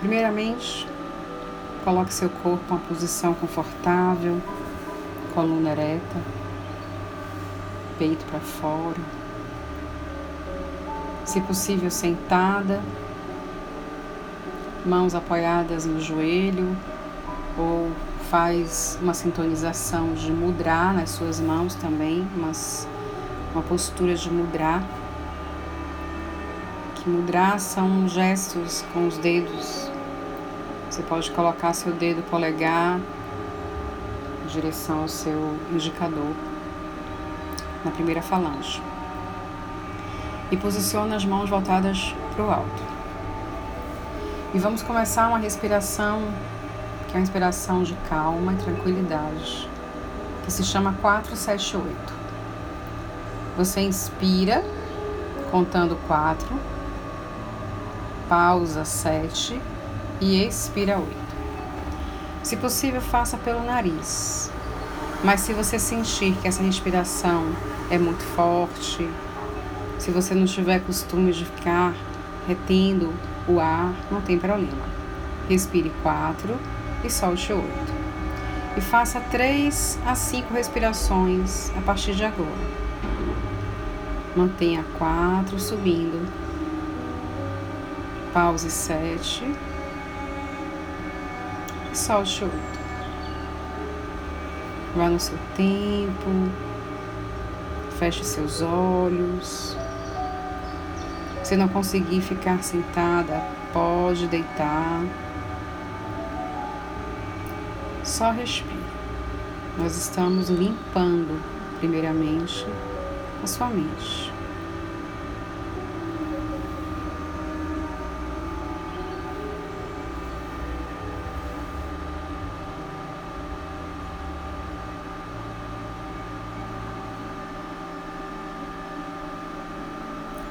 Primeiramente, coloque seu corpo em uma posição confortável, coluna ereta, peito para fora. Se possível, sentada, mãos apoiadas no joelho ou faz uma sintonização de mudra nas suas mãos também, mas uma postura de mudra que mudra são gestos com os dedos. Você pode colocar seu dedo polegar em direção ao seu indicador na primeira falange. E posiciona as mãos voltadas para o alto. E vamos começar uma respiração que é uma respiração de calma e tranquilidade, que se chama 478. Você inspira contando 4 pausa 7 e expira 8. Se possível, faça pelo nariz. Mas se você sentir que essa respiração é muito forte, se você não tiver costume de ficar retendo o ar, não tem problema. Respire 4 e solte 8. E faça 3 a 5 respirações a partir de agora. Mantenha 4 subindo Pause sete. E solte oito. Vá no seu tempo. Feche seus olhos. Se não conseguir ficar sentada, pode deitar. Só respire. Nós estamos limpando, primeiramente, a sua mente.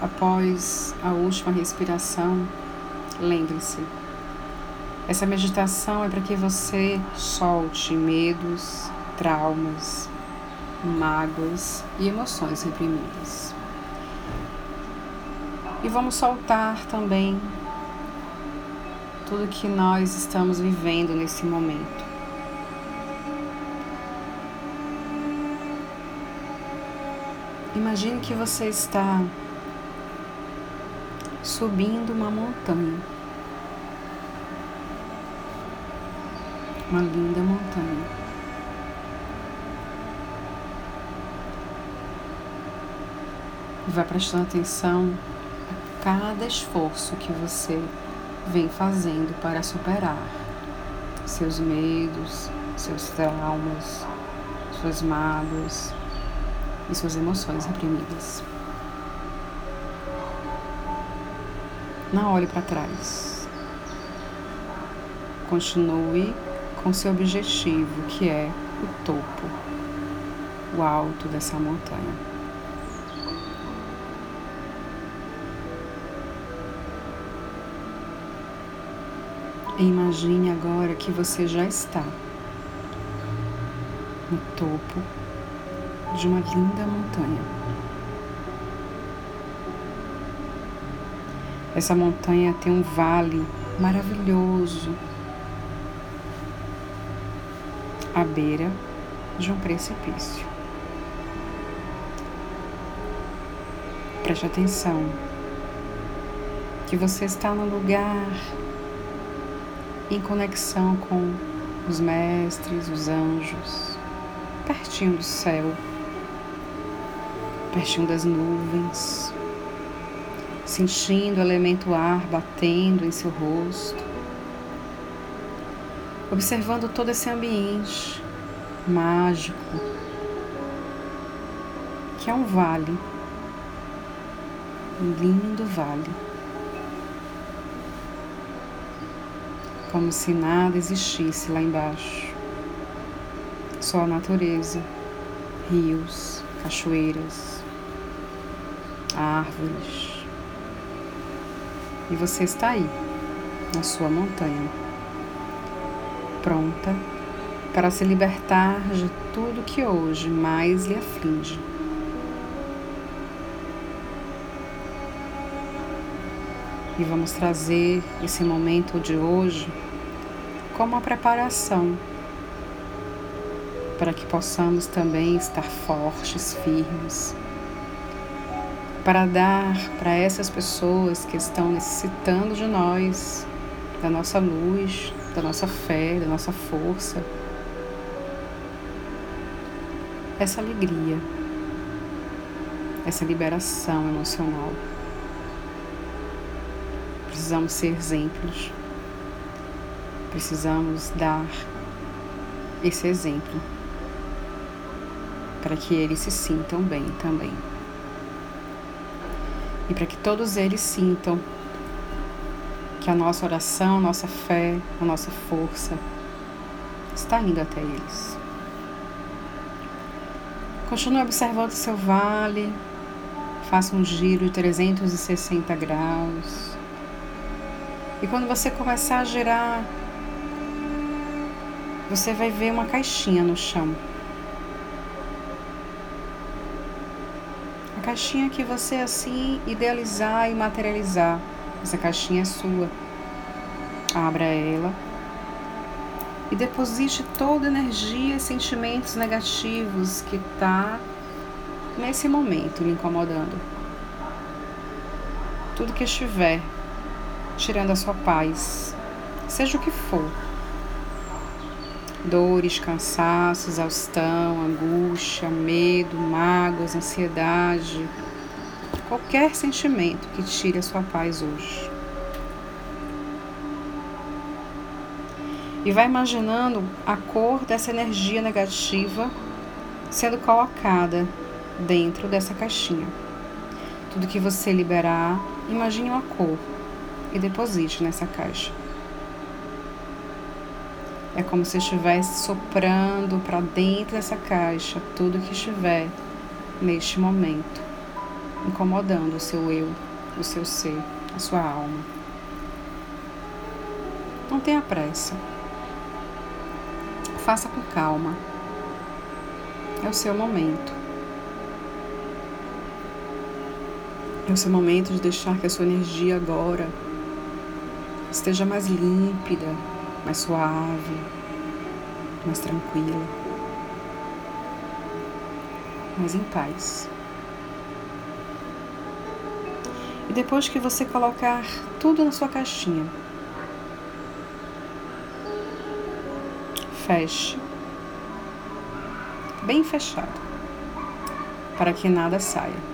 Após a última respiração, lembre-se, essa meditação é para que você solte medos, traumas, mágoas e emoções reprimidas. E vamos soltar também tudo que nós estamos vivendo nesse momento. Imagine que você está subindo uma montanha. Uma linda montanha. E vai prestando atenção a cada esforço que você vem fazendo para superar seus medos, seus traumas, suas mágoas e suas emoções reprimidas. Não olhe para trás. Continue com seu objetivo, que é o topo, o alto dessa montanha. Imagine agora que você já está no topo de uma linda montanha. Essa montanha tem um vale maravilhoso à beira de um precipício. Preste atenção que você está no lugar em conexão com os mestres, os anjos, pertinho do céu, pertinho das nuvens sentindo o elemento ar batendo em seu rosto, observando todo esse ambiente mágico, que é um vale, um lindo vale. Como se nada existisse lá embaixo. Só a natureza, rios, cachoeiras, árvores, e você está aí, na sua montanha, pronta para se libertar de tudo que hoje mais lhe aflige. E vamos trazer esse momento de hoje como uma preparação para que possamos também estar fortes, firmes, para dar para essas pessoas que estão necessitando de nós, da nossa luz, da nossa fé, da nossa força, essa alegria, essa liberação emocional. Precisamos ser exemplos. Precisamos dar esse exemplo para que eles se sintam bem também. E para que todos eles sintam que a nossa oração, a nossa fé, a nossa força está indo até eles. Continue observando seu vale, faça um giro de 360 graus. E quando você começar a girar, você vai ver uma caixinha no chão. Caixinha que você assim idealizar e materializar. Essa caixinha é sua. Abra ela e deposite toda a energia e sentimentos negativos que está nesse momento lhe incomodando. Tudo que estiver tirando a sua paz, seja o que for. Dores, cansaço, exaustão, angústia, medo, mágoas, ansiedade, qualquer sentimento que tire a sua paz hoje. E vai imaginando a cor dessa energia negativa sendo colocada dentro dessa caixinha. Tudo que você liberar, imagine uma cor e deposite nessa caixa. É como se estivesse soprando para dentro dessa caixa tudo que estiver neste momento, incomodando o seu eu, o seu ser, a sua alma. Não tenha pressa. Faça com calma. É o seu momento. É o seu momento de deixar que a sua energia agora esteja mais límpida, mais suave, mais tranquila, mais em paz. E depois que você colocar tudo na sua caixinha, feche, bem fechado, para que nada saia.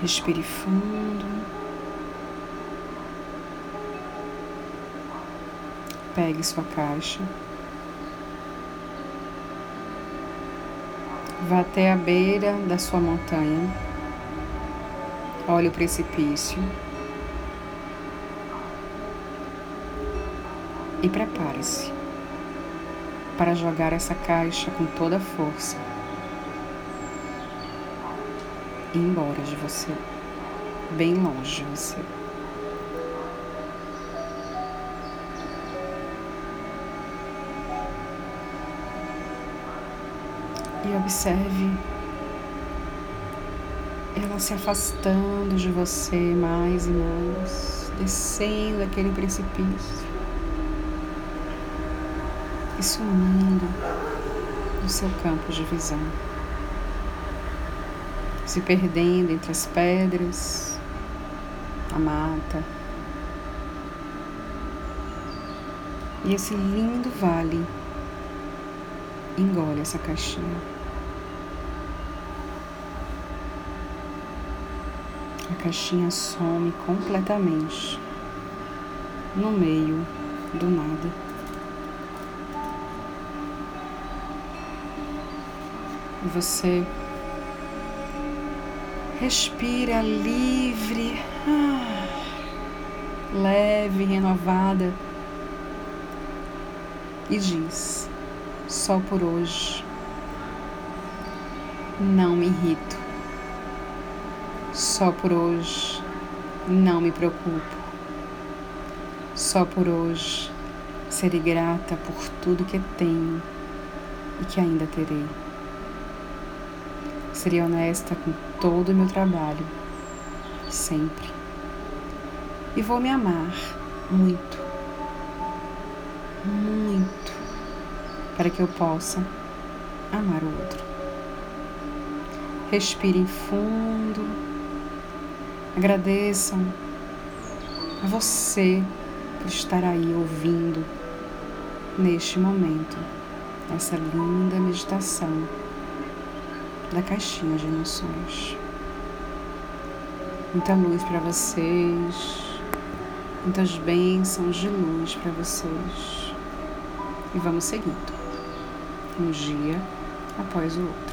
Respire fundo. Pegue sua caixa. Vá até a beira da sua montanha. Olhe o precipício. E prepare-se para jogar essa caixa com toda a força e ir embora de você, bem longe de você. Observe ela se afastando de você mais e mais, descendo aquele precipício. E sumindo no seu campo de visão, se perdendo entre as pedras, a mata. E esse lindo vale engole essa caixinha. Caixinha some completamente no meio do nada. Você respira livre, ah, leve, renovada e diz: só por hoje. Não me irrito. Só por hoje. Não me preocupo. Só por hoje serei grata por tudo que tenho e que ainda terei. Serei honesta com todo o meu trabalho sempre. E vou me amar muito, muito, para que eu possa amar o outro. Respirem fundo, agradeçam a você por estar aí ouvindo neste momento essa linda meditação da caixinha de emoções. Muita luz para vocês, muitas bênçãos de luz para vocês. E vamos seguindo, um dia após o outro.